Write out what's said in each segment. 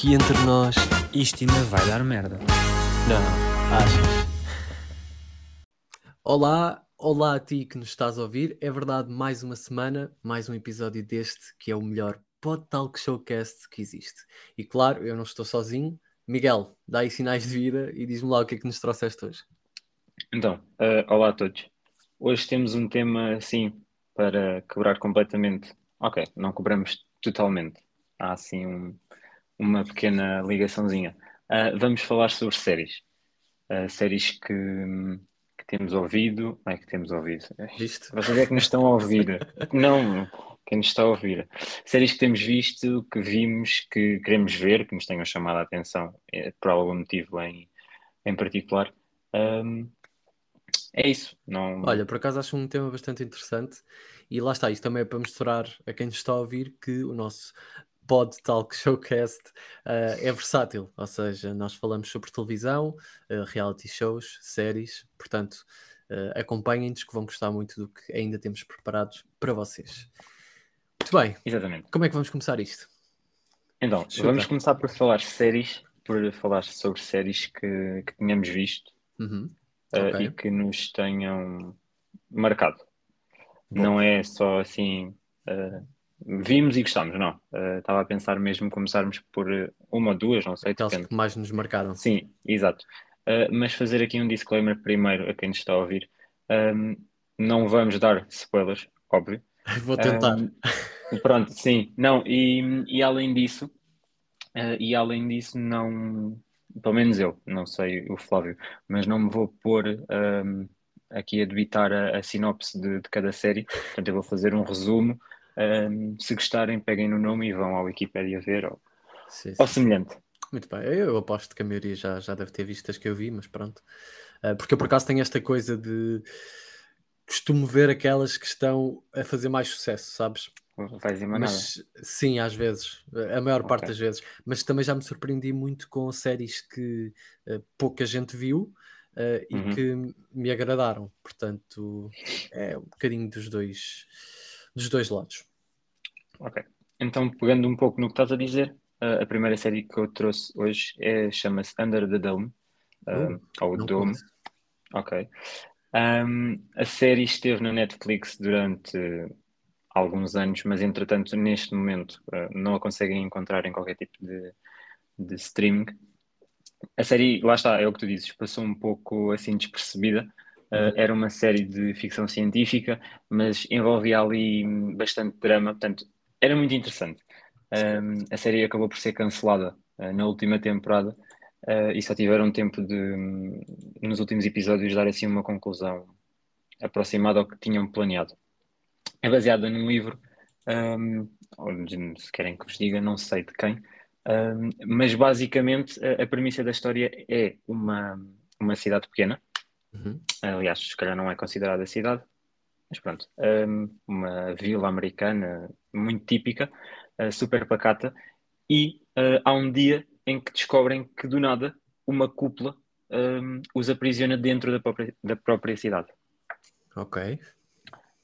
aqui entre nós. Isto ainda vai dar merda. Não, achas? Olá, olá a ti que nos estás a ouvir. É verdade, mais uma semana, mais um episódio deste que é o melhor Pod Talk Showcast que existe. E claro, eu não estou sozinho. Miguel, dá aí sinais de vida e diz-me lá o que é que nos trouxeste hoje. Então, uh, olá a todos. Hoje temos um tema assim para quebrar completamente. Ok, não quebramos totalmente. Há assim um, uma pequena ligaçãozinha. Uh, vamos falar sobre séries. Uh, séries que, que, temos ouvido. É que temos ouvido. Visto? Vocês é que nos estão a ouvir. não, quem nos está a ouvir. Séries que temos visto, que vimos, que queremos ver, que nos tenham chamado a atenção é, por algum motivo em, em particular. Um, é isso. Não... Olha, por acaso acho um tema bastante interessante e lá está, isto também é para mostrar a quem nos está a ouvir que o nosso Pod Talk Showcast uh, é versátil, ou seja, nós falamos sobre televisão, uh, reality shows, séries, portanto, uh, acompanhem-nos que vão gostar muito do que ainda temos preparados para vocês. Muito bem. Exatamente. Como é que vamos começar isto? Então, Chuta. vamos começar por falar séries, por falar sobre séries que, que tínhamos visto uhum. okay. e que nos tenham marcado. Bom. Não é só assim vimos e gostámos, não. Uh, estava a pensar mesmo começarmos por uma ou duas, não sei. Aquelas que mais nos marcaram. Sim, exato. Uh, mas fazer aqui um disclaimer primeiro a quem nos está a ouvir. Um, não vamos dar spoilers, óbvio. Vou tentar. Um, pronto, sim. Não, e, e além disso, uh, e além disso, não. Pelo menos eu, não sei o Flávio, mas não me vou pôr um, aqui a debitar a, a sinopse de, de cada série. Portanto, eu vou fazer um resumo um, se gostarem, peguem no nome e vão ao Wikipedia ver ou, sim, sim. ou semelhante. Muito bem, eu aposto que a maioria já, já deve ter visto as que eu vi, mas pronto. Uh, porque eu por acaso tenho esta coisa de costumo ver aquelas que estão a fazer mais sucesso, sabes? Mas sim, às vezes, a maior okay. parte das vezes, mas também já me surpreendi muito com séries que uh, pouca gente viu uh, e uhum. que me agradaram. Portanto, é um bocadinho dos dois, dos dois lados. Ok. Então, pegando um pouco no que estás a dizer, uh, a primeira série que eu trouxe hoje é, chama-se Under the Dome, uh, uh, ou Dome. Conheço. Ok. Um, a série esteve na Netflix durante alguns anos, mas entretanto, neste momento, não a conseguem encontrar em qualquer tipo de, de streaming. A série, lá está, é o que tu dizes, passou um pouco assim despercebida. Uh, era uma série de ficção científica, mas envolvia ali bastante drama, portanto, era muito interessante. Um, a série acabou por ser cancelada uh, na última temporada uh, e só tiveram tempo de, um, nos últimos episódios, dar assim uma conclusão aproximada ao que tinham planeado. É baseada num livro, um, ou se querem que vos diga, não sei de quem, mas basicamente a, a, premissa da história é uma, uma cidade pequena. Uhum. Aliás, se calhar não é considerada cidade, mas pronto, uma vila americana muito típica, uh, super pacata, e uh, há um dia em que descobrem que do nada uma cúpula um, os aprisiona dentro da própria, da própria cidade. Ok.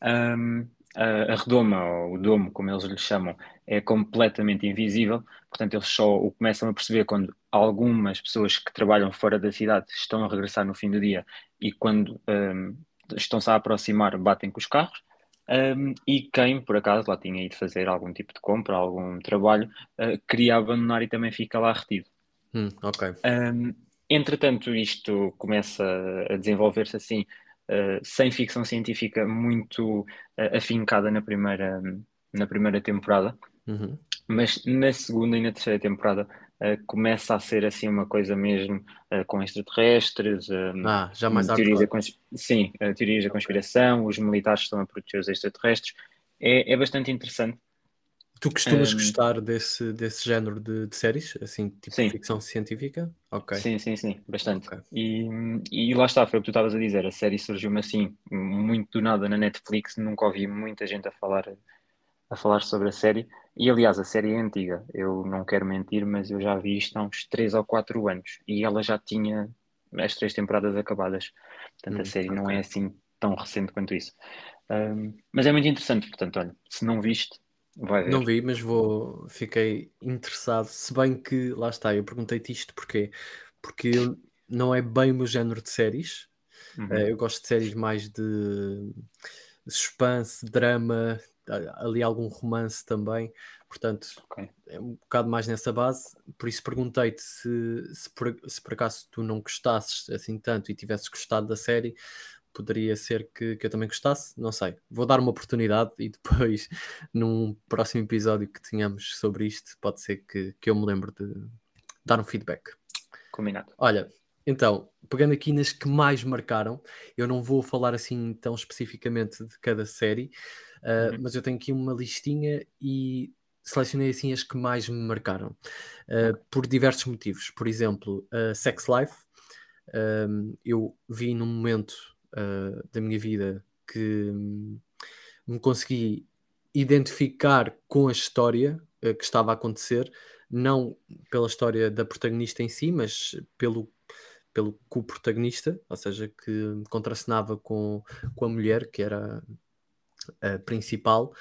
Um, a, a redoma, ou o domo, como eles lhe chamam, é completamente invisível, portanto, eles só o começam a perceber quando algumas pessoas que trabalham fora da cidade estão a regressar no fim do dia e quando um, estão-se a aproximar, batem com os carros. Um, e quem, por acaso, lá tinha ido fazer algum tipo de compra, algum trabalho, uh, queria abandonar e também fica lá retido. Hum, ok. Um, entretanto, isto começa a desenvolver-se assim, uh, sem ficção científica muito uh, afincada na primeira, na primeira temporada, uhum. mas na segunda e na terceira temporada uh, começa a ser assim uma coisa mesmo uh, com extraterrestres, uh, ah, já mais teorias da sim, teorias da conspiração, os militares estão a proteger os extraterrestres. É, é bastante interessante. Tu costumas um, gostar desse, desse género de, de séries, assim, tipo sim. ficção científica? Ok. Sim, sim, sim, bastante. Okay. E, e lá está, foi o que tu estavas a dizer, a série surgiu-me assim, muito do nada na Netflix, nunca ouvi muita gente a falar a falar sobre a série. E aliás, a série é antiga, eu não quero mentir, mas eu já vi isto há uns 3 ou 4 anos e ela já tinha as três temporadas acabadas. Portanto, hum, a série okay. não é assim tão recente quanto isso. Um, mas é muito interessante, portanto, olha, se não viste, Vai ver. Não vi, mas vou. Fiquei interessado. Se bem que, lá está, eu perguntei-te isto porquê? Porque não é bem o meu género de séries. Uhum. Uh, eu gosto de séries mais de suspense, drama, ali algum romance também. Portanto, Ok. é um bocado mais nessa base. Por isso perguntei-te se, se, por, se por acaso tu não gostasses assim tanto e tivesses gostado da série, poderia ser que, que eu também gostasse. Não sei. Vou dar uma oportunidade e depois, num próximo episódio que tenhamos sobre isto, pode ser que, que eu me lembre de dar um feedback. Combinado. Olha, então, pegando aqui nas que mais marcaram, eu não vou falar assim tão especificamente de cada série, uh, Uhum. mas eu tenho aqui uma listinha e selecionei assim as que mais me marcaram, uh, por diversos motivos. Por exemplo, uh, Sex Life, um, eu vi num momento da minha vida que hum, me consegui identificar com a história que estava a acontecer, não pela história da protagonista em si, mas pelo pelo co-protagonista, ou seja, que contracenava com, com a mulher, que era a principal.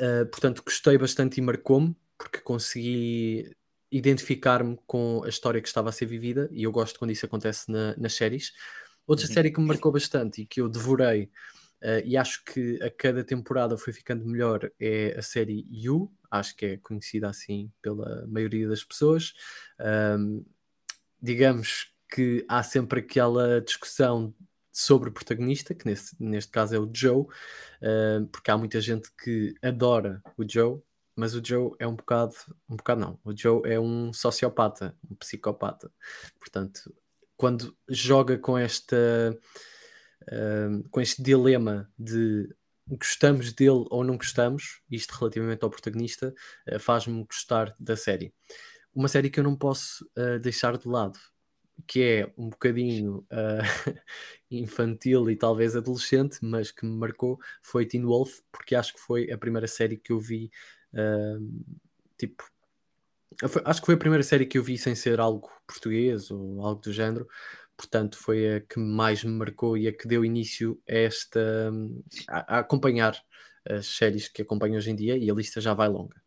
Uh, portanto, gostei bastante e marcou-me, porque consegui identificar-me com a história que estava a ser vivida, e eu gosto quando isso acontece na, nas séries. Outra Uhum. série que me marcou bastante e que eu devorei, uh, e acho que a cada temporada foi ficando melhor, é a série You, acho que é conhecida assim pela maioria das pessoas. Um, digamos que há sempre aquela discussão sobre o protagonista, que nesse, neste caso é o Joe, uh, porque há muita gente que adora o Joe, mas o Joe é um bocado, um bocado não, o Joe é um sociopata, um psicopata. Portanto, quando joga com esta uh, com este dilema de gostamos dele ou não gostamos, isto relativamente ao protagonista, uh, faz-me gostar da série. Uma série que eu não posso deixar de lado, que é um bocadinho uh, infantil e talvez adolescente, mas que me marcou, foi Teen Wolf, porque acho que foi a primeira série que eu vi, uh, tipo, acho que foi a primeira série que eu vi sem ser algo português ou algo do género, portanto foi a que mais me marcou e a que deu início a esta, a, a acompanhar as séries que acompanho hoje em dia e a lista já vai longa.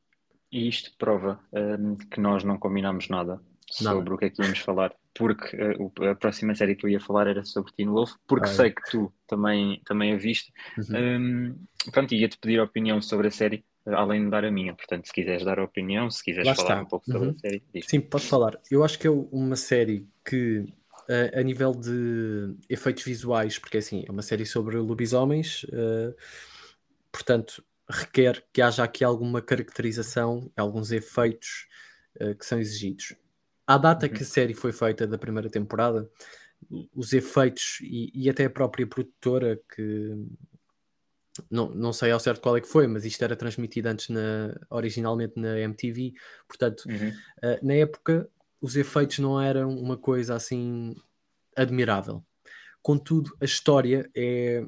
E isto prova um, que nós não combinamos nada, sobre o que é que íamos falar, porque uh, a próxima série que eu ia falar era sobre Teen Wolf, porque Ai. sei que tu também, também a viste. Uhum. Um, pronto, ia-te pedir a opinião sobre a série, uh, além de dar a minha. Portanto, se quiseres dar a opinião, se quiseres Lá falar está. um pouco sobre uhum. a série. Diz. Sim, posso falar. Eu acho que é uma série que, uh, a nível de efeitos visuais, porque assim, é uma série sobre lobisomens, portanto requer que haja aqui alguma caracterização, alguns efeitos uh, que são exigidos. À data uhum. que a série foi feita da primeira temporada, os efeitos e, e, até a própria produtora que não, não sei ao certo qual é que foi, mas isto era transmitido antes na, originalmente na MTV, portanto, uhum. uh, na época os efeitos não eram uma coisa assim admirável. Contudo, a história é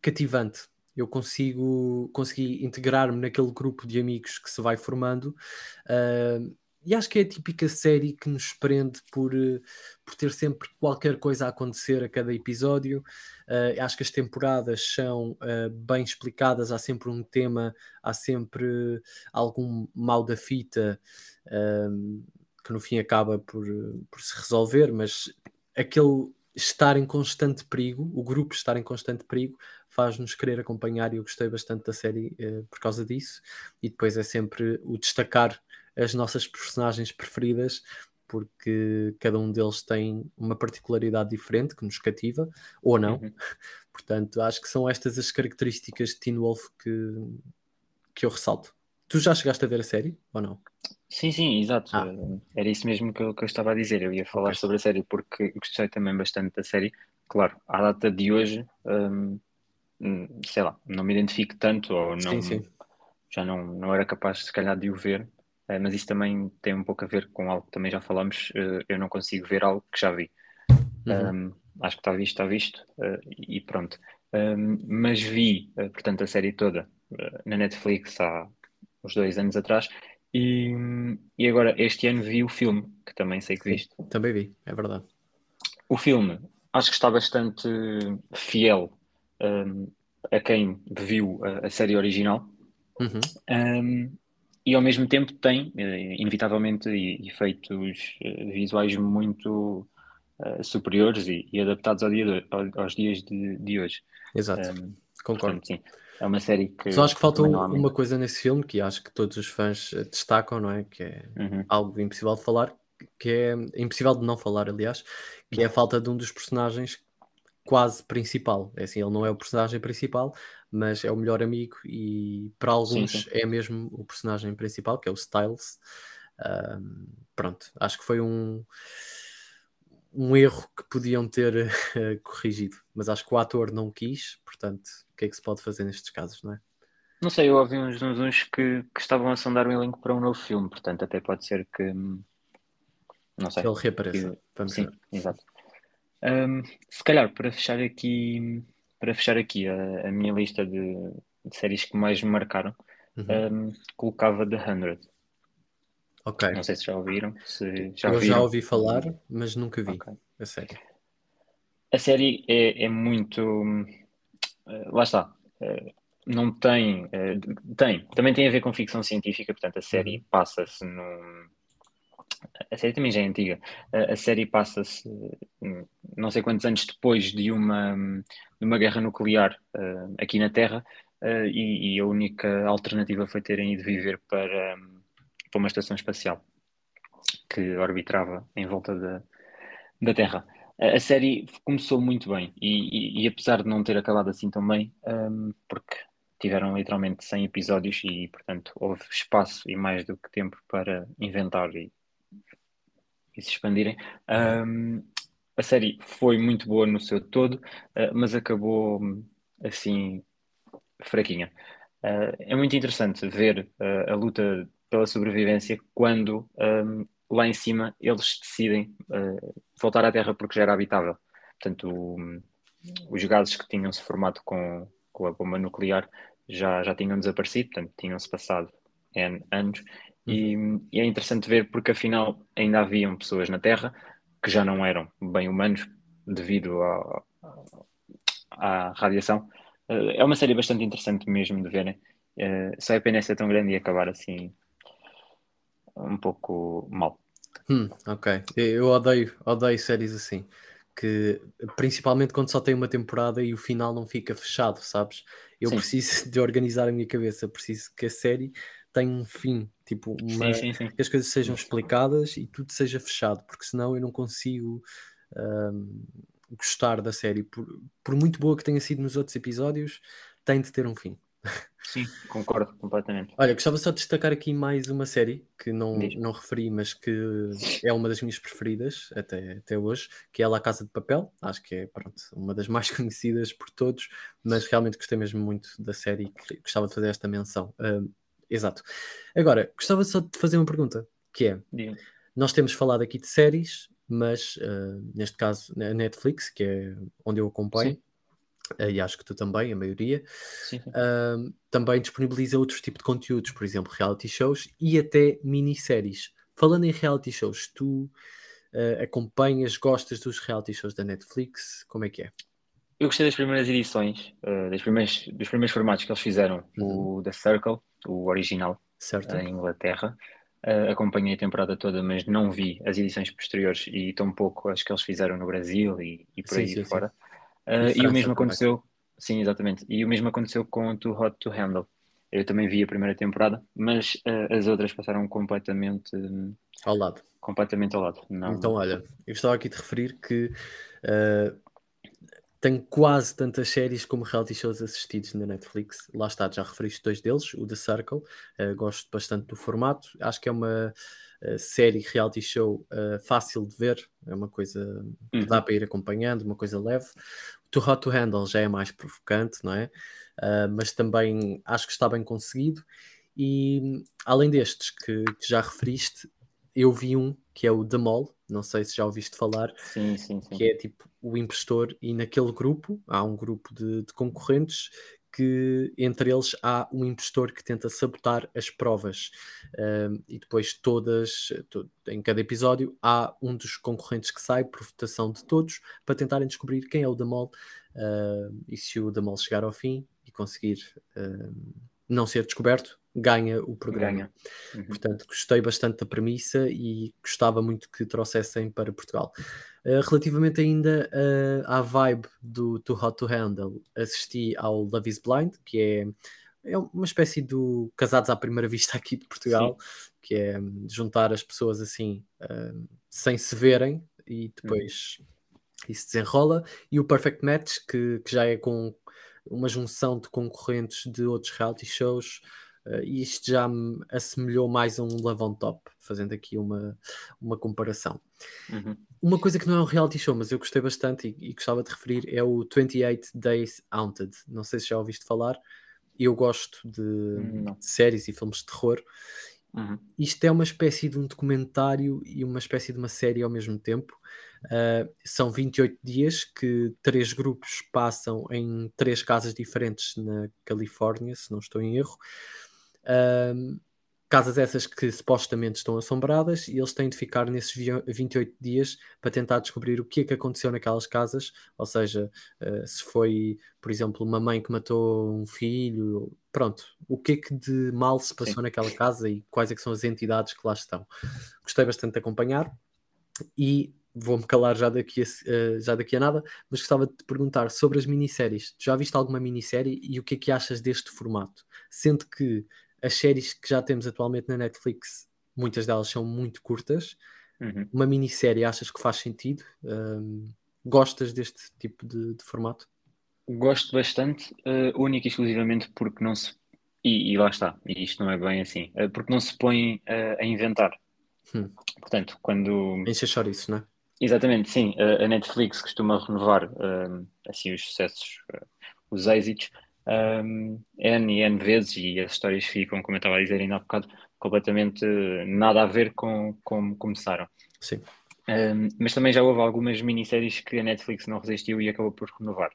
cativante eu consigo consegui integrar-me naquele grupo de amigos que se vai formando uh, e acho que é a típica série que nos prende por, uh, por ter sempre qualquer coisa a acontecer a cada episódio uh, acho que as temporadas são bem explicadas, há sempre um tema há sempre algum mal da fita que no fim acaba por, por se resolver, mas aquele estar em constante perigo, o grupo estar em constante perigo, faz-nos querer acompanhar e eu gostei bastante da série uh, por causa disso. E depois é sempre o destacar as nossas personagens preferidas, porque cada um deles tem uma particularidade diferente que nos cativa, ou não. Uhum. Portanto, acho que são estas as características de Teen Wolf que, que eu ressalto. Tu já chegaste a ver a série ou não? Sim, sim, exato. Ah. Era isso mesmo que eu, que eu, estava a dizer. Eu ia falar okay. sobre a série porque gostei também bastante da série. Claro, à data de hoje, hum, sei lá, não me identifico tanto ou não, sim, sim. já não, não era capaz, se calhar, de o ver. Uh, mas isso também tem um pouco a ver com algo que também já falamos. Uh, eu não consigo ver algo que já vi. Uhum. Um, acho que está visto, está visto uh, e pronto. Um, mas vi, portanto, a série toda na Netflix há uns dois anos atrás e, e agora este ano vi o filme, que também sei que viste. Também vi, é verdade. O filme acho que está bastante fiel um, a quem viu a, a, série original. Uhum. Um, e ao mesmo tempo tem, eh, inevitavelmente, efeitos eh, visuais muito uh, superiores e, e, adaptados ao dia de, aos dias de, de hoje. Exato, um, concordo. Portanto, sim, é uma série que. Só acho que falta uma coisa nesse filme que acho que todos os fãs destacam, não é? Que é uhum. algo impossível de falar, que é impossível de não falar, aliás, que é a falta de um dos personagens quase principal. É assim, ele não é o personagem principal, mas é o melhor amigo e para alguns sim, sim. é mesmo o personagem principal, que é o Styles. Um, pronto, acho que foi um, um erro que podiam ter corrigido, mas acho que o ator não quis, portanto, o que é que se pode fazer nestes casos, não é? Não sei, eu ouvi uns, uns que, que estavam a sondar um elenco para um novo filme, portanto, até pode ser que. Não sei. Que ele reapareça. Vamos Sim, ver. exato. Um, se calhar, para fechar aqui para fechar aqui a, a minha lista de, de, séries que mais me marcaram, uhum. um, colocava The Hundred. Ok. Não sei se já ouviram. Se já Eu ouviram. já ouvi falar, mas nunca vi. Okay. A série. A série é, é muito. Uh, lá está. Uh, não tem. Uh, tem. Também tem a ver com ficção científica, portanto, a série uhum. passa-se num a série também já é antiga. A, a série passa-se hum, não sei quantos anos depois de uma, de uma guerra nuclear uh, aqui na Terra uh, e, e, a única alternativa foi terem ido viver para, um, para uma estação espacial que orbitava em volta da, da Terra. A, a série começou muito bem e, e, e, apesar de não ter acabado assim tão bem, um, porque tiveram literalmente 100 episódios e, portanto, houve espaço e mais do que tempo para inventar e e se expandirem. Um, a série foi muito boa no seu todo, uh, mas acabou assim fraquinha. Uh, é muito interessante ver uh, a luta pela sobrevivência quando um, lá em cima eles decidem voltar à Terra porque já era habitável. Portanto, o, os gases que tinham-se formado com, com a bomba nuclear já, já tinham desaparecido, portanto, tinham-se passado N anos e, e, é interessante ver porque afinal ainda haviam pessoas na Terra que já não eram bem humanos devido à, à radiação. Eh, é uma série bastante interessante mesmo de verem. Uh, só é pena ser tão grande e acabar assim um pouco mal. Hum, ok. Eu odeio, odeio séries assim. Que principalmente quando só tem uma temporada e o final não fica fechado, sabes? Eu Sim. preciso de organizar a minha cabeça, preciso que a série tenha um fim, tipo, uma, sim, sim, sim. que as coisas sejam explicadas e tudo seja fechado, porque senão eu não consigo um, gostar da série. Por, por muito boa que tenha sido nos outros episódios, tem de ter um fim. Sim, concordo completamente. Olha, gostava só de destacar aqui mais uma série que não, não referi, mas que é uma das minhas preferidas até, até hoje, que é La Casa de Papel. Acho que é pronto, uma das mais conhecidas por todos, mas realmente gostei mesmo muito da série e gostava de fazer esta menção. Um, Exato. Agora, gostava só de fazer uma pergunta, que é, nós temos falado aqui de séries, mas uh, neste caso a Netflix, que é onde eu acompanho, uh, e acho que tu também, a maioria, uh, também disponibiliza outros tipos de conteúdos, por exemplo, reality shows e até minisséries. Falando em reality shows, tu acompanhas, gostas dos reality shows da Netflix? Como é que é? Eu gostei das primeiras edições, das primeiras, dos primeiros formatos que eles fizeram, uhum. o The Circle, o original, certo. em Inglaterra. Uh, acompanhei a temporada toda, mas não vi as edições posteriores e tão pouco as que eles fizeram no Brasil e, e por sim, aí sim, fora. Sim. Uh, e, o mesmo aconteceu, sim, exatamente. E o mesmo aconteceu com Too Hot to Handle. Eu também vi a primeira temporada, mas uh, as outras passaram completamente ao lado. Completamente ao lado. Não... Então, olha, eu estava aqui de referir que tenho quase tantas séries como reality shows assistidos na Netflix. Lá está, já referiste dois deles, o The Circle. Uh, gosto bastante do formato. Acho que é uma uh, série reality show uh, fácil de ver. É uma coisa que dá uhum. para ir acompanhando, uma coisa leve. Too Hot to Handle já é mais provocante, não é? mas também acho que está bem conseguido. E além destes que, que já referiste, eu vi um que é o The Mall, não sei se já ouviste falar, sim, sim, sim. que é tipo o impostor, e naquele grupo há um grupo de, de, concorrentes que entre eles há um impostor que tenta sabotar as provas um, e depois todas, to, em cada episódio há um dos concorrentes que sai por votação de todos para tentarem descobrir quem é o Damol uh, e se o Damol chegar ao fim e conseguir uh, não ser descoberto, ganha o programa. Ganha. Uhum. Portanto, gostei bastante da premissa e gostava muito que trouxessem para Portugal. Uh, relativamente ainda uh, à vibe do Too Hot to Handle, assisti ao Love is Blind, que é, é uma espécie do Casados à Primeira Vista aqui de Portugal, Sim. que é hum, juntar as pessoas assim uh, sem se verem e depois. Uhum isso desenrola, e o Perfect Match, que, que já é com uma junção de concorrentes de outros reality shows, uh, e isto já me assemelhou mais a um Love on Top, fazendo aqui uma, uma comparação. Uhum. Uma coisa que não é um reality show, mas eu gostei bastante e, e gostava de referir, é o 28 Days Haunted. Não sei se já ouviste falar. Eu gosto de, de séries e filmes de terror. Uhum. Isto é uma espécie de um documentário e uma espécie de uma série ao mesmo tempo. Uh, são 28 dias que três grupos passam em três casas diferentes na Califórnia, se não estou em erro. Uh, casas essas que supostamente estão assombradas e eles têm de ficar nesses 28 dias para tentar descobrir o que é que aconteceu naquelas casas, ou seja, uh, se foi, por exemplo, uma mãe que matou um filho, pronto, o que é que de mal se passou Sim. naquela casa e quais é que são as entidades que lá estão. Gostei bastante de acompanhar e vou-me calar já daqui, a, uh, já daqui a nada, mas gostava de te perguntar sobre as minisséries. Tu já viste alguma minissérie e o que é que achas deste formato? Sendo que as séries que já temos atualmente na Netflix, muitas delas são muito curtas. Uhum. Uma minissérie achas que faz sentido? Um, gostas deste tipo de, de, formato? Gosto bastante, uh, única e exclusivamente porque não se. E, e, lá está, e isto não é bem assim, uh, porque não se põe uh, a inventar. Hum. Portanto, quando. Enche isso, não é? Exatamente, sim. a Netflix costuma renovar assim os sucessos, os êxitos, um, N e N vezes e as histórias ficam, como eu estava a dizer ainda há bocado, completamente nada a ver com como começaram. Sim. Um, mas também já houve algumas minisséries que a Netflix não resistiu e acabou por renovar.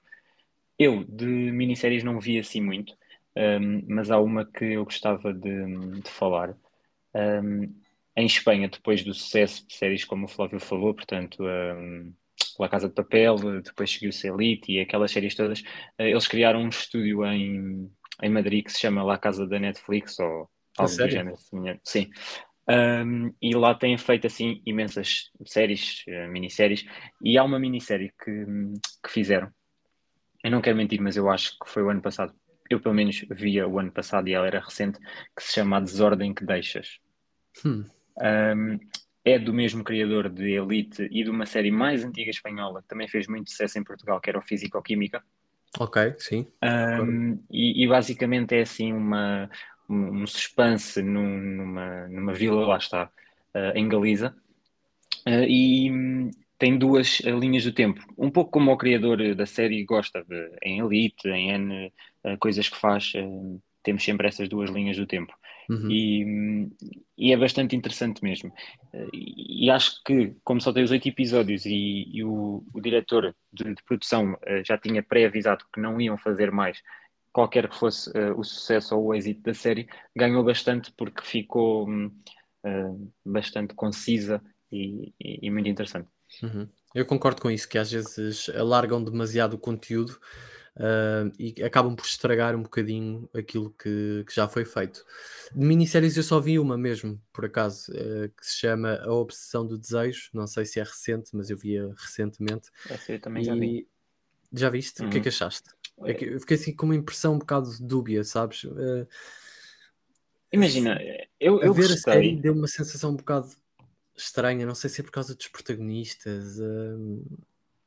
Eu de minisséries não vi assim muito, um, mas há uma que eu gostava de, de falar. em Espanha, depois do sucesso de séries como o Flávio falou, portanto, La Casa de Papel, depois seguiu-se Elite e aquelas séries todas, eh, eles criaram um estúdio em, em Madrid que se chama La Casa da Netflix ou algo do género Sim. Um, e lá têm feito assim imensas séries, uh, minisséries, e há uma minissérie que, que fizeram. Eu não quero mentir, mas eu acho que foi o ano passado. Eu, pelo menos, via o ano passado e ela era recente, que se chama A Desordem que Deixas. Hum. Um, é do mesmo criador de Elite e de uma série mais antiga espanhola que também fez muito sucesso em Portugal, que era o Físico-Química. Ok, sim. Um, e, e, basicamente é assim uma, um, suspense num, numa, numa vila, lá está, uh, em Galiza. Uh, e tem duas uh, linhas do tempo. Um pouco como o criador da série gosta de, em Elite, em N coisas que faz, temos sempre essas duas linhas do tempo. Uhum. E, e, é bastante interessante mesmo. E, e, acho que, como só tem os oito episódios e, e o, o, diretor de, de produção uh, já tinha pré-avisado que não iam fazer mais, qualquer que fosse uh, o sucesso ou o êxito da série, ganhou bastante porque ficou uh, bastante concisa e, e, muito interessante. Uhum. Eu concordo com isso, que às vezes alargam demasiado o conteúdo uh, e acabam por estragar um bocadinho aquilo que, que, já foi feito. De minisséries eu só vi uma mesmo, por acaso, uh, que se chama A Obsessão do Desejo. Não sei se é recente, mas eu via recentemente. Essa eu também e... já vi. Já viste? Uhum. O que é que uhum. achaste? É que eu fiquei assim com uma impressão um bocado dúbia, sabes? Uh, Imagina, eu, eu ver gostei. a série deu uma sensação um bocado estranha, não sei se é por causa dos protagonistas, uh,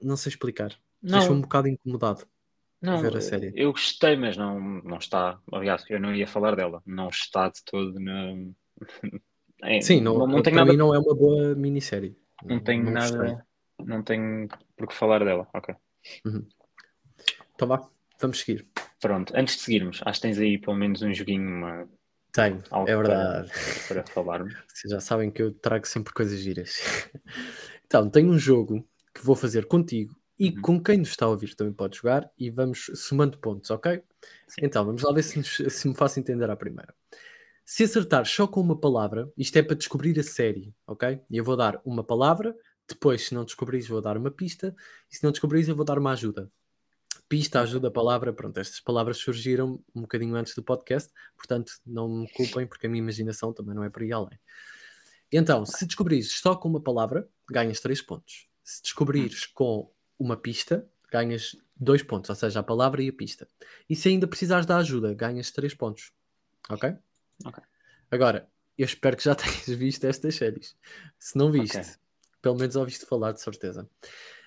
não sei explicar. Deixou-me um bocado incomodado. Não, ver a série. eu gostei, mas não, não está. Aliás, eu não ia falar dela. Não está de todo na. É, Sim, não, não, não tem nada. Mim não é uma boa minissérie. Não tenho não nada. Gostei. Não tenho por que falar dela. Ok. Uhum. Então vá, vamos seguir. Pronto, antes de seguirmos, acho que tens aí pelo menos um joguinho. Uma... Tenho, é verdade. Para, para falarmos. Vocês já sabem que eu trago sempre coisas giras. então, tenho um jogo que vou fazer contigo e uhum. com quem nos está a ouvir também pode jogar e vamos somando pontos, ok? Sim. Então, vamos lá ver se, nos, se me faço entender à primeira. Se acertar só com uma palavra, isto é para descobrir a série, ok? E eu vou dar uma palavra, depois, se não descobrires, vou dar uma pista, e se não descobrires, eu vou dar uma ajuda. pista, ajuda, palavra, pronto, estas palavras surgiram um bocadinho antes do podcast, portanto não me culpem porque a minha imaginação também não é para ir além. Então, se descobrires só com uma palavra, ganhas 3 pontos. Se descobrires com uma pista, ganhas 2 pontos, ou seja, a palavra e a pista. E se ainda precisares da ajuda, ganhas 3 pontos. Ok? Ok. Agora, eu espero que já tenhas visto estas séries. Se não viste, Ok. pelo menos ouviste falar de certeza.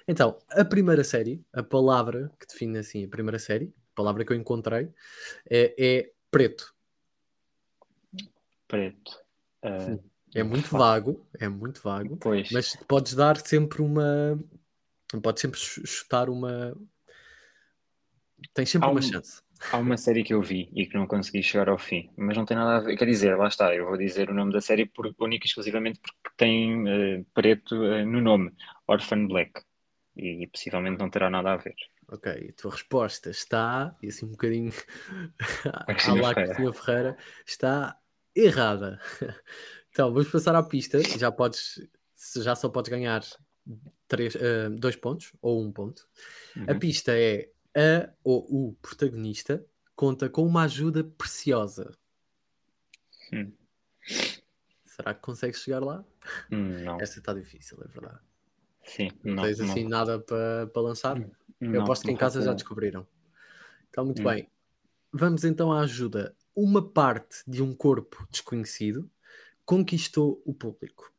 Então, a primeira série, a palavra que define assim a primeira série, a palavra que eu encontrei, é, é preto. Preto. Ah, É muito vago, é muito vago, Pois. mas podes dar sempre uma. Podes sempre ch- chutar uma. Tens sempre Há uma um- chance. Há uma série que eu vi e que não consegui chegar ao fim, mas não tem nada a ver. Quer dizer, lá está, eu vou dizer o nome da série por, única e exclusivamente porque tem eh, preto eh, no nome, Orphan Black. E, possivelmente não terá nada a ver. Ok, a tua resposta está, e assim um bocadinho à lá. Cristina Ferreira, está errada. Então, vamos passar à pista. Já podes, já só podes ganhar três, eh, dois pontos ou um ponto. A Uhum. pista é a ou o protagonista conta com uma ajuda preciosa. Hum. Será que consegues chegar lá? Não, Esta está difícil, é verdade. sim, Não, não. tens não, assim nada para para lançar? Hum, Eu não, aposto que em casa já descobriram. Então, muito Hum. bem. Vamos então à ajuda. Uma parte de um corpo desconhecido conquistou o público.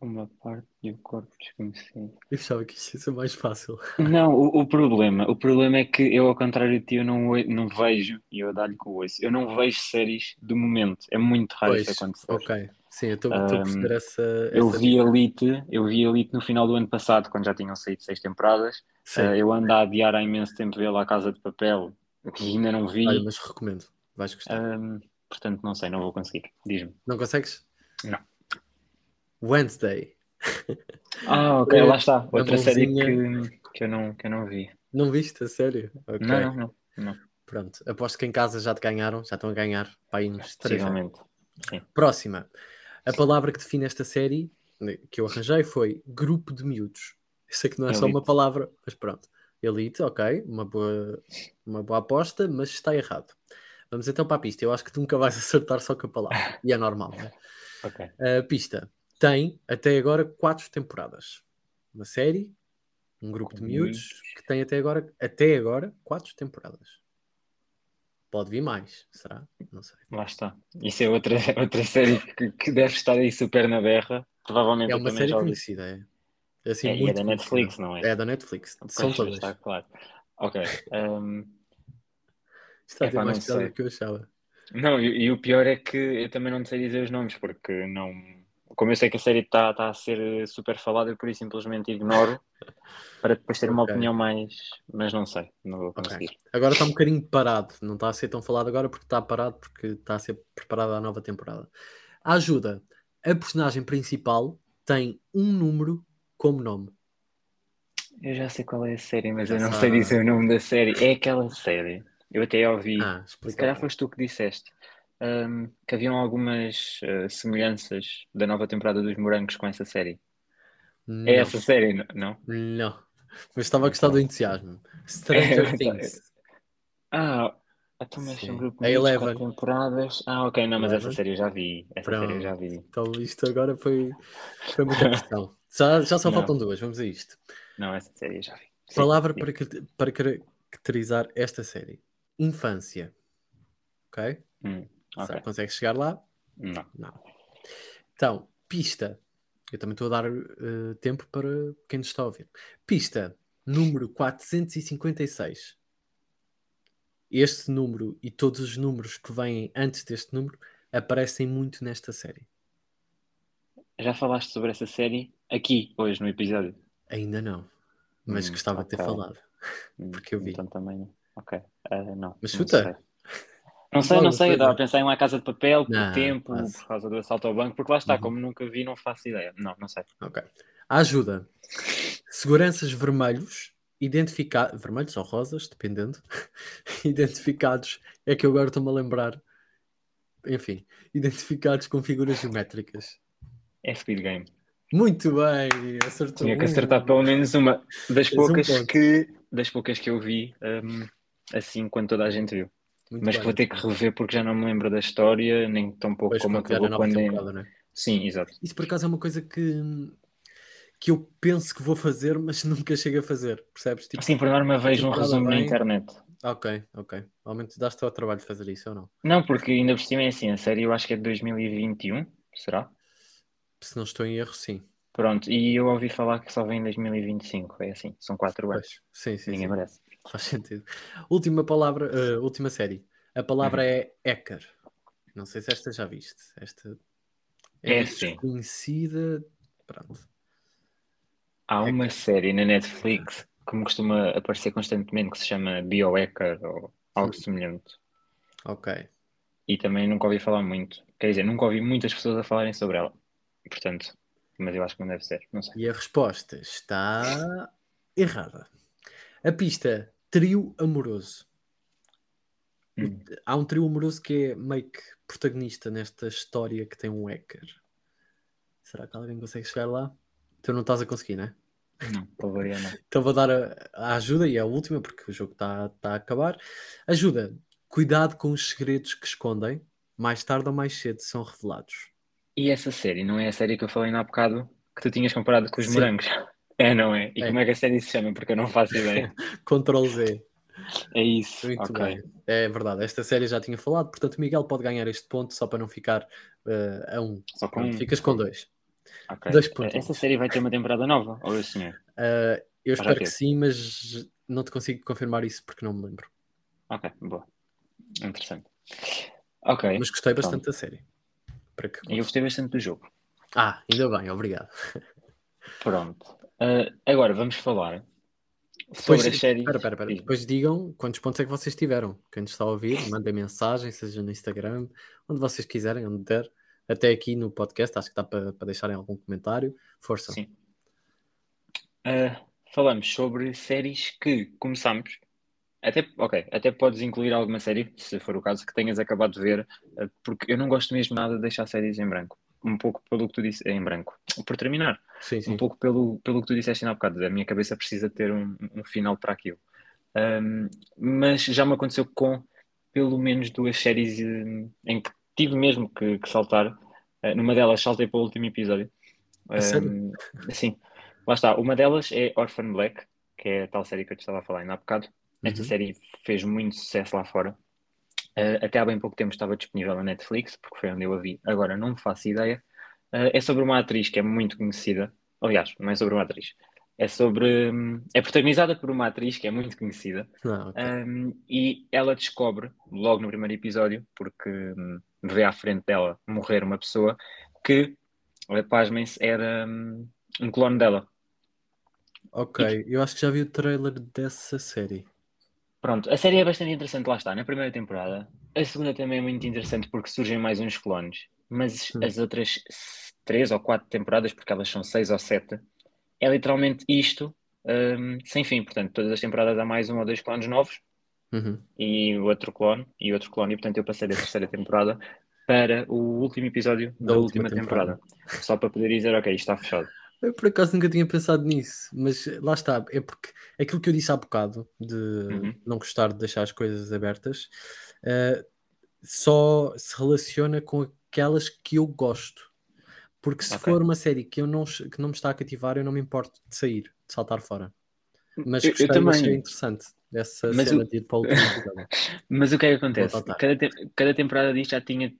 Uma parte do corpo desconhecido. Eu achava que isto ia ser mais fácil. Não, o, o problema, o problema é que eu, ao contrário de ti, eu não, não vejo, e eu dá-lhe com o osso, eu não vejo séries do momento. É muito raro Pois, isso acontecer. ok. Sim, eu estou estou a perceber essa. Eu essa vi dica. Elite, eu vi Elite no final do ano passado, quando já tinham saído seis temporadas. Sim, Eh, eu ando a adiar há imenso tempo ver lá a Casa de Papel, que ainda não vi. olha, mas recomendo. Vais gostar. Ahm, portanto, não sei, não vou conseguir. Diz-me. Não consegues? Não. Wednesday. Ah, ok, É, lá está. Outra série que, que, eu não, que eu não vi. Não viste a sério? Ok. Não, não, não. Pronto. Aposto que em casa já te ganharam, já estão a ganhar para aí uns três anos. Possivelmente. Próxima. A palavra que define esta série né, que eu arranjei foi grupo de miúdos. Eu sei que não é só Elite. uma palavra, mas pronto. Elite, ok, uma boa, uma boa aposta, mas está errado. Vamos então para a pista. Eu acho que tu nunca vais acertar só com a palavra. E é normal, né? Ok. A pista tem até agora quatro temporadas. Uma série, um grupo de Com miúdos que tem até agora, até agora quatro temporadas. Pode vir mais, será? Não sei. Lá está. Isso é outra, outra série que, que deve estar aí super na berra. Provavelmente É uma série conhecida, é. É, assim, É, é muito da conhecida. Netflix, não é? É da Netflix. São Pois, todas. Está claro. Ok. ahm, Está a ter mais piada do que eu achava. não, e, e o pior é que eu também não sei dizer os nomes, porque não. Como eu sei que a série está tá a ser super falada, eu por isso simplesmente ignoro para depois ter uma opinião mais. Mas não sei, não vou conseguir. Agora está um bocadinho parado. Não está a ser tão falado agora porque está parado porque está a ser preparada a nova temporada. A ajuda. A personagem principal tem um número como nome. Eu já sei qual é a série, mas Já eu não sabe. sei dizer o nome da série. É aquela série. Eu até ouvi. Ah, Se calhar foste tu que disseste ahm, que haviam algumas ah, semelhanças da nova temporada dos Morangos com essa série. Não, É essa série, não? não. Mas estava a gostar do entusiasmo. Stranger É, Things. Ah, então mas um grupo A de Eleven. temporadas. Ah, ok, não, mas essa Eleven. série eu já vi. Essa série eu já vi. Então isto agora foi, foi muita questão. Já, já só Não. faltam duas, vamos a isto. Não, essa série eu já vi. Sim, Palavra sim. para, para caracterizar esta série: infância. Ok? Hum, Será ok. que consegues chegar lá? Não. Não. Então, pista. Eu também estou a dar eh, tempo para quem nos está a ouvir. Pista número 456. Este número e todos os números que vêm antes deste número aparecem muito nesta série. Já falaste sobre essa série aqui, hoje, no episódio? Ainda não. Mas Hum, gostava de ter falado. Hum, Porque eu vi. Então também não. Ok. Ah, não. Mas chuta. Não sei, não sei. Estava a pensar em uma casa de papel, por Não, tempo, quase. por causa do assalto ao banco, porque lá está, Uhum. como nunca vi, não faço ideia. Não, não sei. Ok. Ajuda. Seguranças vermelhos, identificados, vermelhos ou rosas, dependendo, identificados, é que eu agora estou-me a lembrar, enfim, identificados com figuras geométricas. É Speed Game. Muito bem, acertou. Tinha que um. acertar pelo menos uma das um poucas ponto. que das poucas que eu vi um, assim quando toda a gente viu. Muito Mas bem, vou ter que rever porque já não me lembro da história, nem tão pouco Depois, como acabou quando. temporada, não é? Sim, exato. Isso por acaso é uma coisa que, que eu penso que vou fazer, mas nunca chego a fazer, percebes? Tipo, Sim, por norma vejo um resumo na bem. internet. ok, ok. Ao menos daste ao trabalho de fazer isso ou não? Não, porque ainda por cima é assim, a série eu acho que é de 2021, será? Se não estou em erro, sim. Pronto, e eu ouvi falar que só vem em 2025, é assim, são quatro anos. Pois, sim, sim, Ninguém sim. merece. Faz sentido. Última palavra, eh, última série. A palavra é hacker. Não sei se esta já viste. Esta É muito sim. conhecida. Pronto. Há uma série na Netflix que me costuma aparecer constantemente que se chama Biohacker ou algo Sim. semelhante. Ok. E também nunca ouvi falar muito. Quer dizer, nunca ouvi muitas pessoas a falarem sobre ela. Portanto, mas eu acho que não deve ser, não sei. E a resposta está errada. A pista trio amoroso. Hum. Há um trio amoroso que é meio que protagonista nesta história que tem um hacker. Será que alguém consegue chegar lá? Tu não estás a conseguir, não é? Não, para variar não. Então vou dar a, a ajuda e é a última, porque o jogo está tá a acabar. Ajuda. Cuidado com os segredos que escondem. Mais tarde ou mais cedo são revelados. E essa série, não é a série que eu falei há bocado que tu tinhas comparado com os Sim. morangos? É, não é? E É. como é que a série se chama? Porque eu não faço ideia. Ctrl Z. É isso. Muito bem. É verdade. Esta série já tinha falado, portanto o Miguel pode ganhar este ponto só para não ficar eh, a um. Só com Pronto, um. ficas com dois. Ok. dois pontos. Essa série vai ter uma temporada nova, ou é senhor? Eh, eu espero que sim, mas não te consigo confirmar isso porque não me lembro. Ok, boa. Interessante. Ok. Mas gostei bastante da série. Para que E eu gostei bastante do jogo. Ah, ainda bem, obrigado. Pronto. Ah, agora vamos falar Depois, sobre as séries. espera, espera, espera. Depois digam quantos pontos é que vocês tiveram. Quem nos está a ouvir, mandem mensagem, seja no Instagram, onde vocês quiserem, onde der. Até aqui no podcast, acho que dá para, para deixarem algum comentário. Força. Sim. Ah, falamos sobre séries que começamos. Até, ok, até podes incluir alguma série, se for o caso, que tenhas acabado de ver, ah, porque eu não gosto mesmo nada de deixar séries em branco. Um pouco pelo que tu disse, em branco. Por terminar, Sim, sim. um pouco pelo, pelo que tu disseste ainda há bocado. A minha cabeça precisa ter um, um final para aquilo. Ahm, mas já me aconteceu com pelo menos duas séries eh, em que tive mesmo que, que saltar. Eh, numa delas saltei para o último episódio. Ahm, sim, lá está. Uma delas é Orphan Black, que é a tal série que eu te estava a falar ainda há bocado. Esta Uhum. série fez muito sucesso lá fora. Eh, até há bem pouco tempo estava disponível na Netflix, porque foi onde eu a vi. Agora não faço ideia. Eh, é sobre uma atriz que é muito conhecida. Aliás, não é sobre uma atriz. É sobre. hum, É protagonizada por uma atriz que é muito conhecida. Não, ok. Um, e ela descobre, logo no primeiro episódio, porque hum, vê à frente dela morrer uma pessoa, que, eh, pasmem-se, era hum, um clone dela. Ok, eu acho que já vi o trailer dessa série. Pronto, a série é bastante interessante, lá está, na primeira temporada. A segunda também é muito interessante porque surgem mais uns clones, mas Hum. as outras três ou quatro temporadas, porque elas são seis ou sete, é literalmente isto hum, sem fim. Portanto, todas as temporadas há mais um ou dois clones novos Uhum. e outro clone e outro clone, e portanto eu passei da terceira temporada para o último episódio da, Da última, última temporada. Só para poder dizer, ok, isto está fechado. Eu por acaso nunca tinha pensado nisso, mas lá está, é porque aquilo que eu disse há bocado de Uhum. não gostar de deixar as coisas abertas eh, só se relaciona com aquelas que eu gosto. Porque se Ok. for uma série que, eu não, que não me está a cativar, eu não me importo de sair, de saltar fora. Mas Eu- eu também. achei interessante essa Mas cena o- de ir para o. Mas o que é que acontece? Cada, te- cada temporada disto já tinha,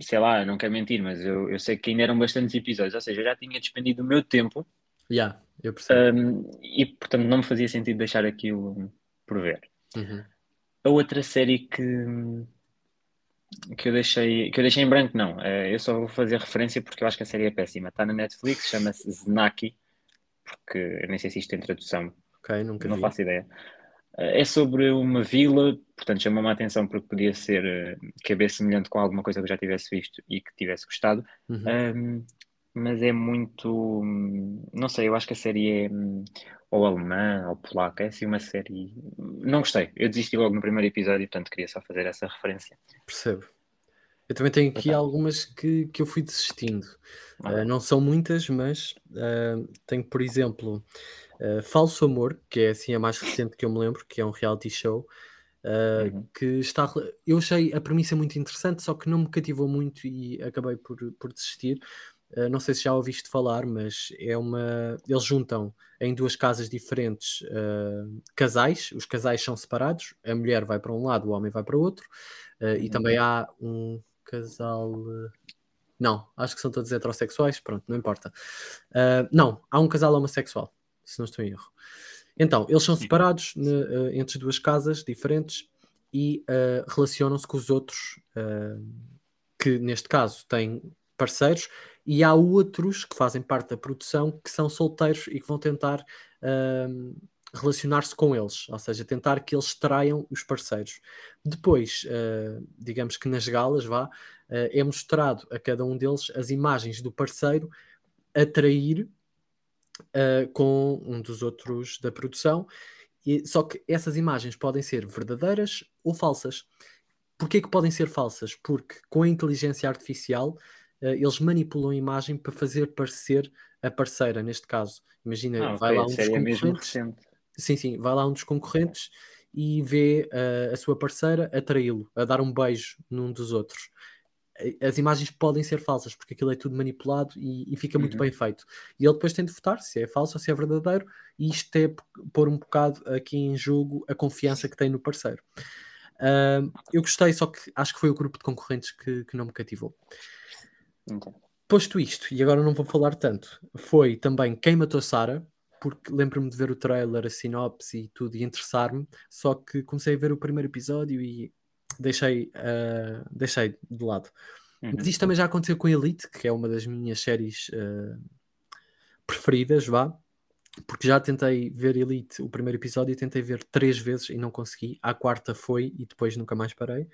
sei lá, não quero mentir, mas eu, eu sei que ainda eram bastantes episódios, ou seja, eu já tinha despendido o meu tempo Já, eu percebo. hum, e portanto não me fazia sentido deixar aquilo por ver. Uhum. A outra série que, que, eu deixei, que eu deixei em branco, não. Eh, eu só vou fazer referência porque eu acho que a série é péssima. Está na Netflix, chama-se Znaki, porque eu nem sei se isto tem tradução, Ok, nunca não vi. faço ideia. É sobre uma vila, portanto chamou-me a atenção porque podia ser eh, caber semelhante com alguma coisa que eu já tivesse visto e que tivesse gostado. Uhum. Um, mas é muito. hum, Não sei, eu acho que a série é hum, ou alemã ou polaca. É assim uma série. Não gostei. Eu desisti logo no primeiro episódio, portanto queria só fazer essa referência. Percebo. Eu também tenho aqui Então. algumas que, que eu fui desistindo. Ok. Uh, não são muitas, mas uh, tenho, por exemplo, uh, Falso Amor, que é assim a mais recente que eu me lembro, que é um reality show. Uh, Uhum. que está. Eu achei a premissa muito interessante, só que não me cativou muito e acabei por, por desistir. Uh, não sei se já ouviste falar, mas é uma. Eles juntam em duas casas diferentes casais, os casais são separados, a mulher vai para um lado, o homem vai para o outro, uh, e Uhum. também há um casal. Não, acho que são todos heterossexuais, pronto, não importa. Não, há um casal homossexual, se não estou em erro. Então, eles são separados ne- uh, entre duas casas diferentes e uh, relacionam-se com os outros, uh, que neste caso têm parceiros, e há outros que fazem parte da produção que são solteiros e que vão tentar um, relacionar-se com eles, ou seja, tentar que eles traiam os parceiros. Depois, uh, digamos que nas galas, vá, uh, é mostrado a cada um deles as imagens do parceiro a trair uh, com um dos outros da produção, e, só que essas imagens podem ser verdadeiras ou falsas. Porquê que podem ser falsas? Porque com a inteligência artificial uh, eles manipulam a imagem para fazer parecer a parceira, neste caso. Imagina, Ah, vai lá um dos concorrentes. Sim, sim, vai lá um dos concorrentes e vê uh, a sua parceira a traí-lo, a dar um beijo num dos outros. As imagens podem ser falsas, porque aquilo é tudo manipulado e, e fica muito Uhum. bem feito. E ele depois tem de votar se é falso ou se é verdadeiro, e isto é pôr um bocado aqui em jogo a confiança que tem no parceiro. Uh, eu gostei, só que acho que foi o grupo de concorrentes que, que não me cativou. Entendo. Posto isto, e agora não vou falar tanto, foi também Quem Matou Sara, porque lembro-me de ver o trailer, a sinopse e tudo, e interessar-me, só que comecei a ver o primeiro episódio e deixei, ah, deixei de lado. Uhum. Mas isto também já aconteceu com Elite, que é uma das minhas séries ah, preferidas, vá, porque já tentei ver Elite, o primeiro episódio, e tentei ver três vezes e não consegui. A quarta foi e depois nunca mais parei.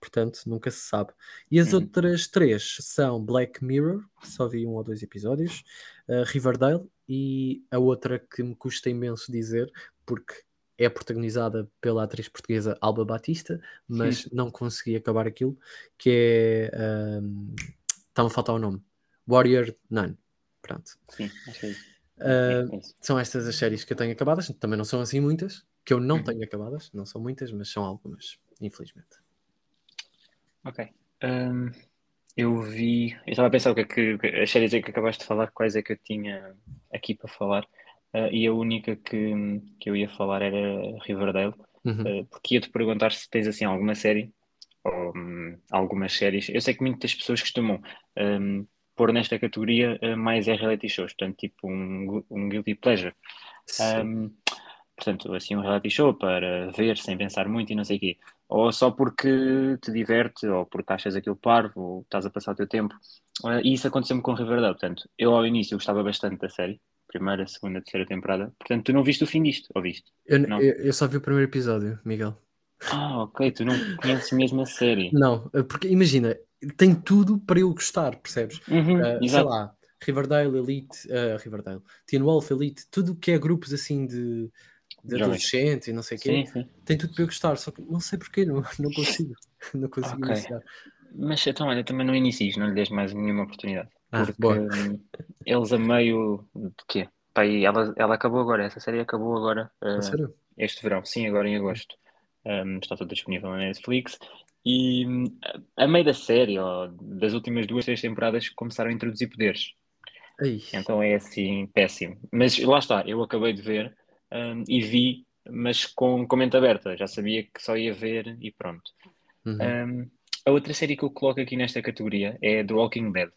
Portanto, nunca se sabe. E as Uhum. outras três são Black Mirror, só vi um ou dois episódios, uh, Riverdale e a outra que me custa imenso dizer, porque é protagonizada pela atriz portuguesa Alba Batista, mas não consegui acabar aquilo, que é. um, Está-me a faltar o nome. Warrior Nun. Pronto. Sim, acho que é isso. Uh, É são estas as séries que eu tenho acabadas, também não são assim muitas, que eu não Uhum. tenho acabadas, não são muitas, mas são algumas, infelizmente. Ok. Hum, eu vi. Eu estava a pensar o que é que as séries que acabaste de falar, quais é que eu tinha aqui para falar. Ah, e a única que, que eu ia falar era Riverdale, Uhum. Ah, porque ia-te perguntar se tens assim alguma série ou hum, algumas séries. Eu sei que muitas pessoas costumam hum, pôr nesta categoria ah, mais é reality shows, portanto, tipo um, um guilty pleasure. Um, portanto, assim, um reality show para ver sem pensar muito e não sei o quê. Ou só porque te diverte, ou porque achas aquilo parvo, ou estás a passar o teu tempo. Uh, e isso aconteceu-me com Riverdale. Portanto, eu ao início gostava bastante da série, primeira, segunda, terceira temporada. Portanto, tu não viste o fim disto, ou viste? Eu, eu- eu só vi o primeiro episódio, Miguel. Ah, ok, tu não conheces mesmo a série. Não, porque imagina, tem tudo para eu gostar, percebes? Uhum, Uh, sei lá, Riverdale, Elite, uh, Riverdale, Teen Wolf, Elite, tudo que é grupos assim de, de Jovens. adolescentes e não sei o quê, Sim, sim. tem tudo para eu gostar, só que não sei porquê, não, não consigo, não consigo Ok. iniciar. Mas então, olha, também não inicies, não lhe des mais nenhuma oportunidade. Ah, Porque boa. eles a meio de quê? Pá, e ela, ela acabou agora, essa série acabou agora. Uh, este verão, sim, agora em agosto. Um, está toda disponível na Netflix. E a a meio da série, ou das últimas duas, três temporadas, começaram a introduzir poderes. Ai, Então é assim, péssimo. Mas lá está, eu acabei de ver um, e vi, mas com, com mente aberta. Já sabia que só ia ver e pronto. uhum. Um, a outra série que eu coloco aqui nesta categoria é The Walking Dead.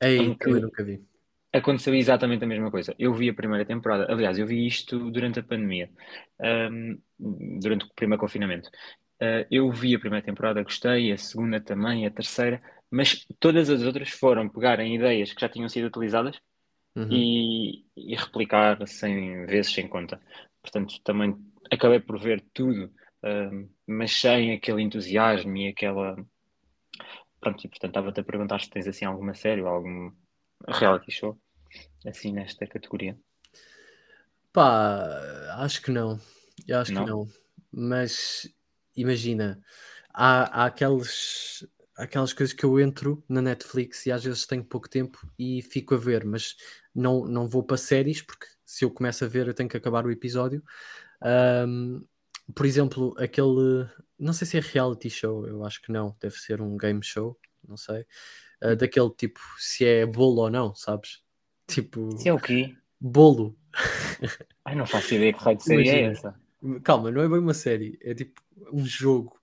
Em que- também nunca vi. Aconteceu exatamente a mesma coisa. Eu vi a primeira temporada, aliás, eu vi isto durante a pandemia, ahm, durante o primeiro confinamento. Ah, eu vi a primeira temporada, gostei, a segunda também, a terceira, mas todas as outras foram pegarem ideias que já tinham sido utilizadas Uhum. e, e replicar sem vezes sem conta. Portanto, também acabei por ver tudo, mas sem aquele entusiasmo e aquela. Pronto, e portanto estava-te a perguntar se tens assim alguma série ou algum reality show assim nesta categoria. Pá, acho que não. Eu acho Não? que não. Mas imagina, há, há aqueles aquelas coisas que eu entro na Netflix e às vezes tenho pouco tempo e fico a ver, mas não, não vou para séries porque se eu começo a ver eu tenho que acabar o episódio. Um, por exemplo, aquele, não sei se é reality show, eu acho que não, deve ser um game show, não sei, uh, daquele tipo, se é bolo ou não, sabes? Tipo. Se é o quê? Bolo. Ai, não faço ideia que raio de série é essa. Calma, não é bem uma série, é tipo um jogo.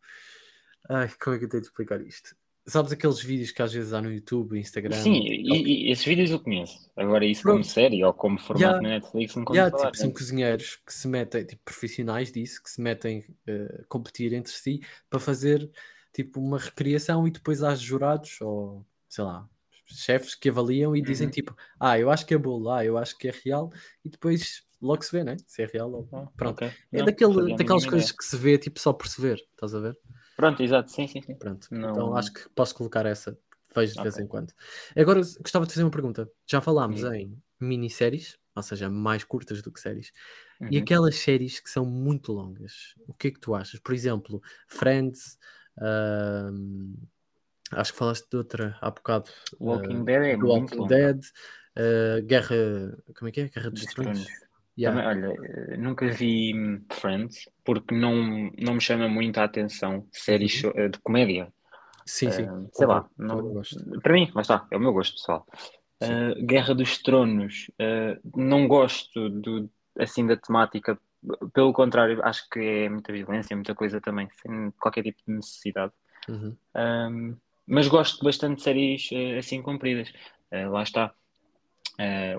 Ai, como é que eu tenho de explicar isto? Sabes aqueles vídeos que às vezes há no YouTube, Instagram? Sim, e, e esses vídeos eu conheço. Agora, isso Pronto. como série ou como formato yeah. na Netflix, não yeah, falar, tipo, São cozinheiros que se metem, tipo, profissionais disso, que se metem uh, competir entre si para fazer tipo uma recriação e depois há jurados ou sei lá, chefes que avaliam e dizem uhum. tipo, ah, eu acho que é bolo, ah, eu acho que é real, e depois logo se vê, né? Se é real ou não. Pronto. Okay. É não, daquele, daquelas coisas ideia. que se vê tipo só por se ver, estás a ver? Pronto, exato, sim, sim, sim. Pronto. Não... Então acho que posso colocar essa, vejo de okay. vez em quando. Agora gostava de fazer uma pergunta. Já falámos uhum. em minisséries, ou seja, mais curtas do que séries, uhum. e aquelas séries que são muito longas, o que é que tu achas? Por exemplo, Friends. Uh, acho que falaste de outra há bocado. Walking uh, Dead é Walking Dead, uh, Guerra. Como é que é? Guerra dos Tronos. Yeah. Também, olha, eh, nunca vi Friends porque não, não me chama muito a atenção séries uhum. de comédia. Sim, sim. Uh, sei lá, não, para mim, mas está, é o meu gosto pessoal. Uh, Guerra dos Tronos, uh, não gosto do, assim da temática, pelo contrário, acho que é muita violência, muita coisa também, sem qualquer tipo de necessidade. Uhum. Um, mas gosto bastante de séries assim compridas. Lá está.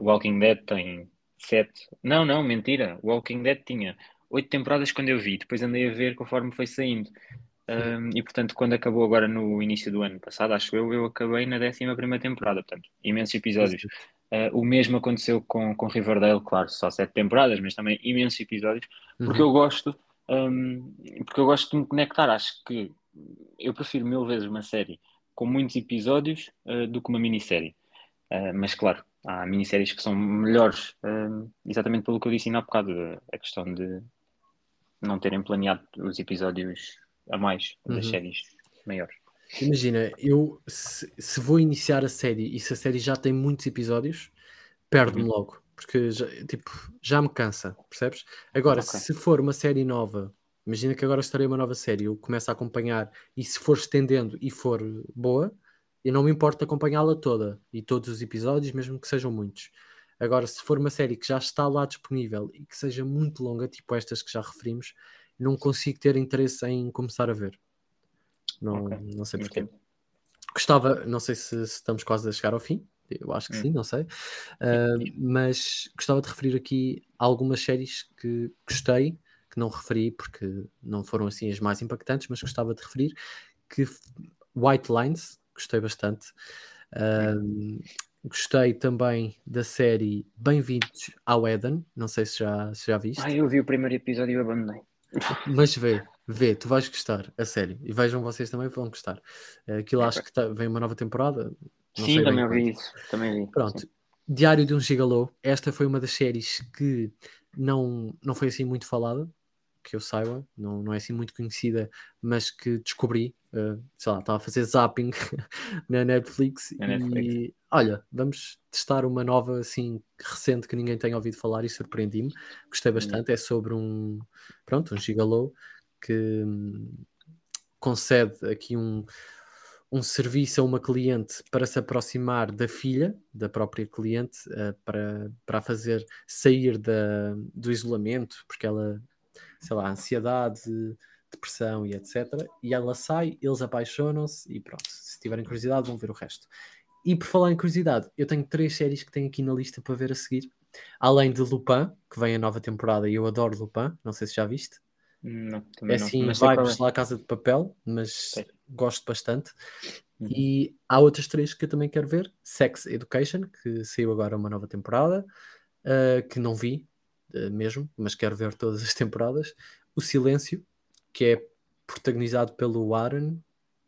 Walking Dead tem sete. Não, não, mentira. Walking Dead tinha oito temporadas quando eu vi. Depois andei a ver conforme foi saindo. Um, e portanto, quando acabou agora no início do ano passado, acho eu, eu acabei na décima primeira temporada. Portanto, imensos episódios. Uh, o mesmo aconteceu com, com Riverdale, claro, só sete temporadas, mas também imensos episódios, porque uhum. eu gosto, um, porque eu gosto de me conectar. Acho que eu prefiro mil vezes uma série com muitos episódios uh, do que uma minissérie. Uh, mas claro, há minisséries que são melhores, uh, exatamente pelo que eu disse ainda há bocado, a questão de não terem planeado os episódios a mais das uhum. séries maiores. Imagina, eu se, se, vou iniciar a série e se a série já tem muitos episódios, perdo-me uhum. logo, porque já, tipo, já me cansa, percebes? Agora, okay. se for uma série nova Imagina que agora estarei uma nova série, eu começo a acompanhar e se for estendendo e for boa, eu não me importo acompanhá-la toda e todos os episódios, mesmo que sejam muitos. Agora, se for uma série que já está lá disponível e que seja muito longa, tipo estas que já referimos, não consigo ter interesse em começar a ver. Não, okay. não sei porquê. Gostava, não sei se, se, estamos quase a chegar ao fim, eu acho que hum. sim, não sei, uh, mas gostava de referir aqui algumas séries que gostei que não referi porque não foram assim as mais impactantes, mas gostava de referir que White Lines, gostei bastante. Um, gostei também da série Bem-vindos ao Eden, não sei se já, se já viste. Ah, eu vi o primeiro episódio e abandonei. Mas vê, vê, tu vais gostar, a sério. E vejam vocês também vão gostar. Aquilo acho que tá, vem uma nova temporada. Sim, também vi isso. Também vi. Pronto. Sim. Diário de um Gigalow. Esta foi uma das séries que não, não foi assim muito falada que eu saiba, não, não é assim muito conhecida, mas que descobri, uh, sei lá, estava a fazer zapping na Netflix, na Netflix e olha, vamos testar uma nova assim recente que ninguém tenha ouvido falar e surpreendi-me, gostei hum. bastante, é sobre um, pronto, um gigalow que hum, concede aqui um, um serviço a uma cliente para se aproximar da filha da própria cliente uh, para, para fazer sair da, do isolamento, porque ela sei lá, ansiedade, depressão e etc. E ela sai, eles apaixonam-se e pronto. Se tiverem curiosidade, vão ver o resto. E por falar em curiosidade, eu tenho três séries que tenho aqui na lista para ver a seguir. Além de Lupin, que vem a nova temporada e eu adoro Lupin, não sei se já viste. Não, é assim, não. vibes é. lá Casa de Papel, mas sei. gosto bastante. Uhum. E há outras três que eu também quero ver: Sex Education, que saiu agora uma nova temporada, uh, que não vi, mesmo, mas quero ver todas as temporadas. O Silêncio, que é protagonizado pelo Warren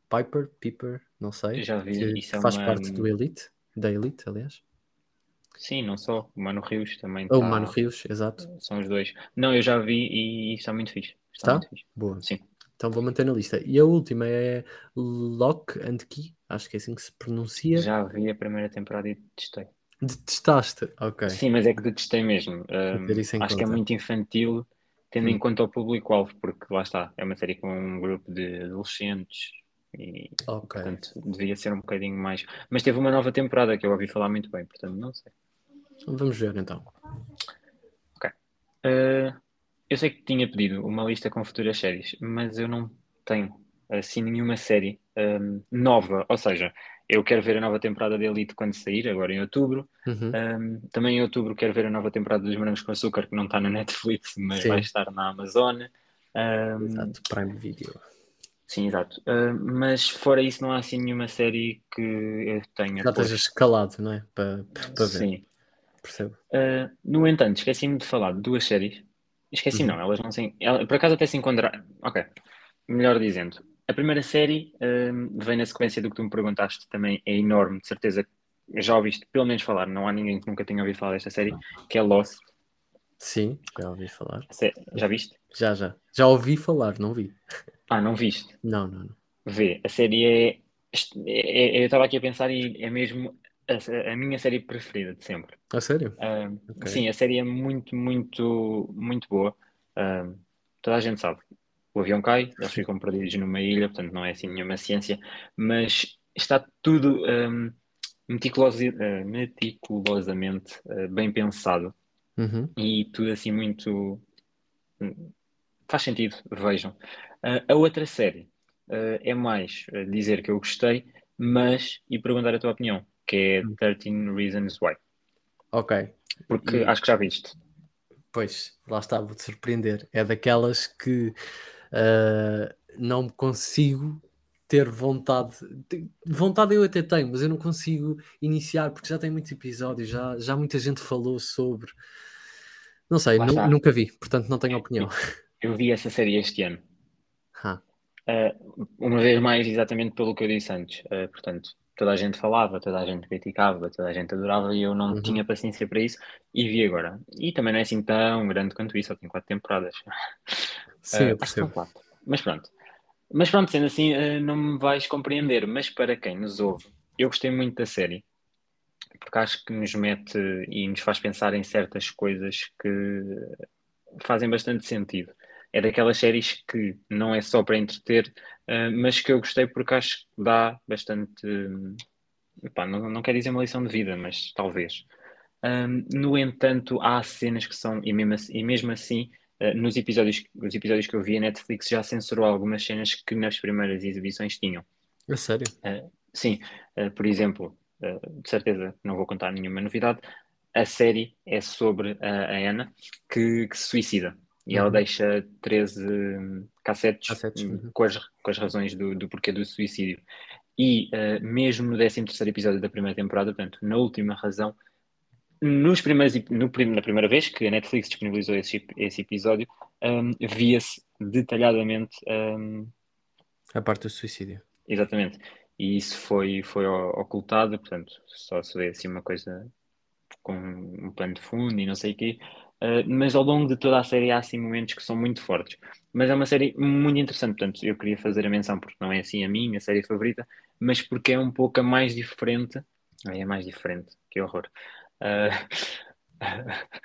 Piper, Piper, não sei. Já vi, que é faz uma... parte do Elite, da Elite, aliás. Sim, não só. O Mano Rios também. Ou tá... o Mano Rios, exato. São os dois. Não, eu já vi e está muito fixe. Está? Está? Muito fixe. Boa. Sim. Então vou manter na lista. E a última é Lock and Key, acho que é assim que se pronuncia. Já vi a primeira temporada e detestei. Detestaste? Ok. Sim, mas é que detestei mesmo. Um, em acho que é conta. muito infantil, tendo em Hum. conta o público-alvo, porque lá está, é uma série com um grupo de adolescentes e, Ok. portanto, devia ser um bocadinho mais. Mas teve uma nova temporada que eu ouvi falar muito bem, portanto, não sei. Vamos ver então. Uh, eu sei que tinha pedido uma lista com futuras séries, mas eu não tenho assim nenhuma série um, nova. Ou seja, eu quero ver a nova temporada de Elite quando sair, agora em outubro. Uhum. Um, também em outubro quero ver a nova temporada dos Morangos com Açúcar, que não está na Netflix, mas Sim. vai estar na Amazon. Um, Exato, Prime Video. sim, exato. Uh, mas fora isso, não há assim nenhuma série que eu tenha. Já esteja posto. escalado, não é? Para, para ver, Sim. percebo. Uh, no entanto, esqueci-me de falar de duas séries. Esqueci, Uhum. não, elas não se. por acaso até se encontraram. Ok, melhor dizendo. A primeira série um, vem na sequência do que tu me perguntaste, também é enorme, de certeza já ouviste pelo menos falar, não há ninguém que nunca tenha ouvido falar desta série, que é Lost. Sim, já ouvi falar. Já viste? Já, já. Já ouvi falar, não vi. Ah, não viste? Não, não, não. Vê, a série é. é- é- eu estava aqui a pensar e é mesmo a, a minha série preferida de sempre. A sério? Ah, Ok. Sim, a série é muito, muito, muito boa. Ah, toda a gente sabe. O avião cai, eles ficam perdidos numa ilha, portanto não é assim nenhuma ciência, mas está tudo ah, meticulosi- ah, meticulosamente ah, bem pensado Uhum. e tudo assim muito. hum, Faz sentido, vejam. Ah, a outra série ah, é mais dizer que eu gostei, mas e perguntar a tua opinião, que é Hum. 13 Reasons Why. Ok. Porque E- acho que já viste. Pois, lá está, vou-te surpreender. É daquelas que ah, não consigo ter vontade. Vontade eu até tenho, mas eu não consigo iniciar porque já tem muitos episódios, já, já muita gente falou sobre. Não sei, nu- nunca vi, portanto não tenho opinião. Eu vi essa série este ano. Ah, Uh, uma vez mais, exatamente pelo que eu disse antes. Uh, portanto, toda a gente falava, toda a gente criticava, toda a gente adorava e eu não Uhum. tinha paciência para isso e vi agora. E também não é assim tão grande quanto isso, só tem quatro temporadas. sim, Uh, eu percebo. quatro. Mas pronto. Mas pronto, sendo assim, uh, não me vais compreender. Mas para quem nos ouve, eu gostei muito da série. Porque acho que nos mete e nos faz pensar em certas coisas que fazem bastante sentido. É daquelas séries que não é só para entreter, uh, mas que eu gostei porque acho que dá bastante. epá, não, não quero dizer uma lição de vida, mas talvez. Um, no entanto, há cenas que são, e mesmo assim, e mesmo assim, nos episódios, os episódios que eu vi, a Netflix já censurou algumas cenas que nas primeiras exibições tinham. A sério? Sim, uh, por exemplo, uh, de certeza não vou contar nenhuma novidade, a série é sobre a, a Ana que, que se suicida e ela Uhum. deixa 13 hum, cassetes, Cassetes, hum, uhum. com, as, com as razões do, do porquê do suicídio. E uh, mesmo no 13 episódio da primeira temporada, portanto, na última razão, nos primeiros, no, na primeira vez que a Netflix disponibilizou esse, esse episódio, hum, via-se detalhadamente hum, A parte do suicídio. Exatamente. E isso foi, foi ocultado, portanto, só se vê assim uma coisa com um pano de fundo e não sei o quê. Uh, mas ao longo de toda a série há assim momentos que são muito fortes. Mas é uma série muito interessante, portanto, eu queria fazer a menção porque não é assim a minha série favorita, mas porque é um pouco a mais diferente. Ai, é mais diferente, que horror. Uh,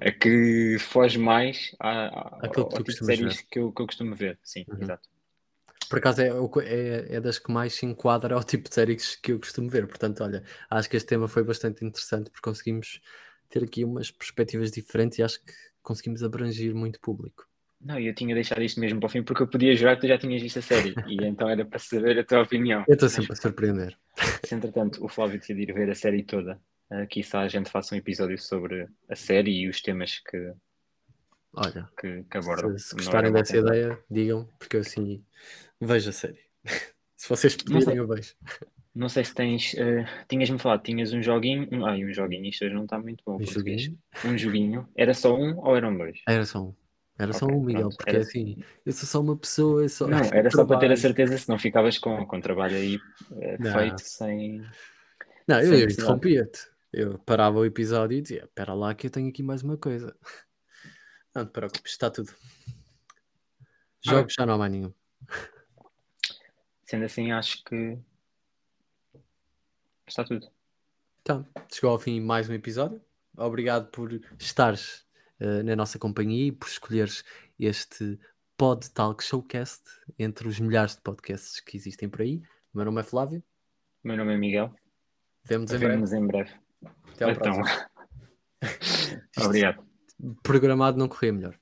a que foge mais a, a, Aquilo ao que tu tipo de séries que eu, que eu costumo ver. Sim, Uhum. exato. Por acaso é, é, é das que mais se enquadra ao tipo de séries que eu costumo ver. Portanto, olha, acho que este tema foi bastante interessante porque conseguimos ter aqui umas perspectivas diferentes e acho que conseguimos abranger muito público. Não, eu tinha deixado isto mesmo para o fim porque eu podia jurar que tu já tinhas visto a série e então era para saber a tua opinião. Eu estou sempre a surpreender. Se entretanto o Flávio decidir ver a série toda, uh, quizá a gente faça um episódio sobre a série e os temas que, Olha, que, que abordam. se, se Não gostarem dessa pensado. ideia, digam, porque eu assim vejo a série. se vocês pedirem, eu vejo. Não sei se tens. uh, Tinhas-me falado, tinhas um joguinho. Um, ai, um joguinho, isto hoje não está muito bom. Um joguinho. Um joguinho. Era só um ou eram dois? Era só um. Era só Ok, um, Miguel, pronto. porque Era- assim, eu sou só uma pessoa, eu só. Não, era só para ter a certeza se não ficavas com, com trabalho aí Não. feito sem. Não, eu, eu interrompia-te. Eu parava o episódio e dizia: Espera lá, que eu tenho aqui mais uma coisa. Não te preocupes, está tudo. Ah. Jogos já não há mais nenhum. sendo assim, acho que está tudo. Então, chegou ao fim mais um episódio. Obrigado por estares uh, na nossa companhia e por escolheres este Pod Talk Showcast entre os milhares de podcasts que existem por aí. O meu nome é Flávio. O meu nome é Miguel. Vemo-nos em, Vemo em breve. Até ao então... próximo. Obrigado. Programado não correr melhor.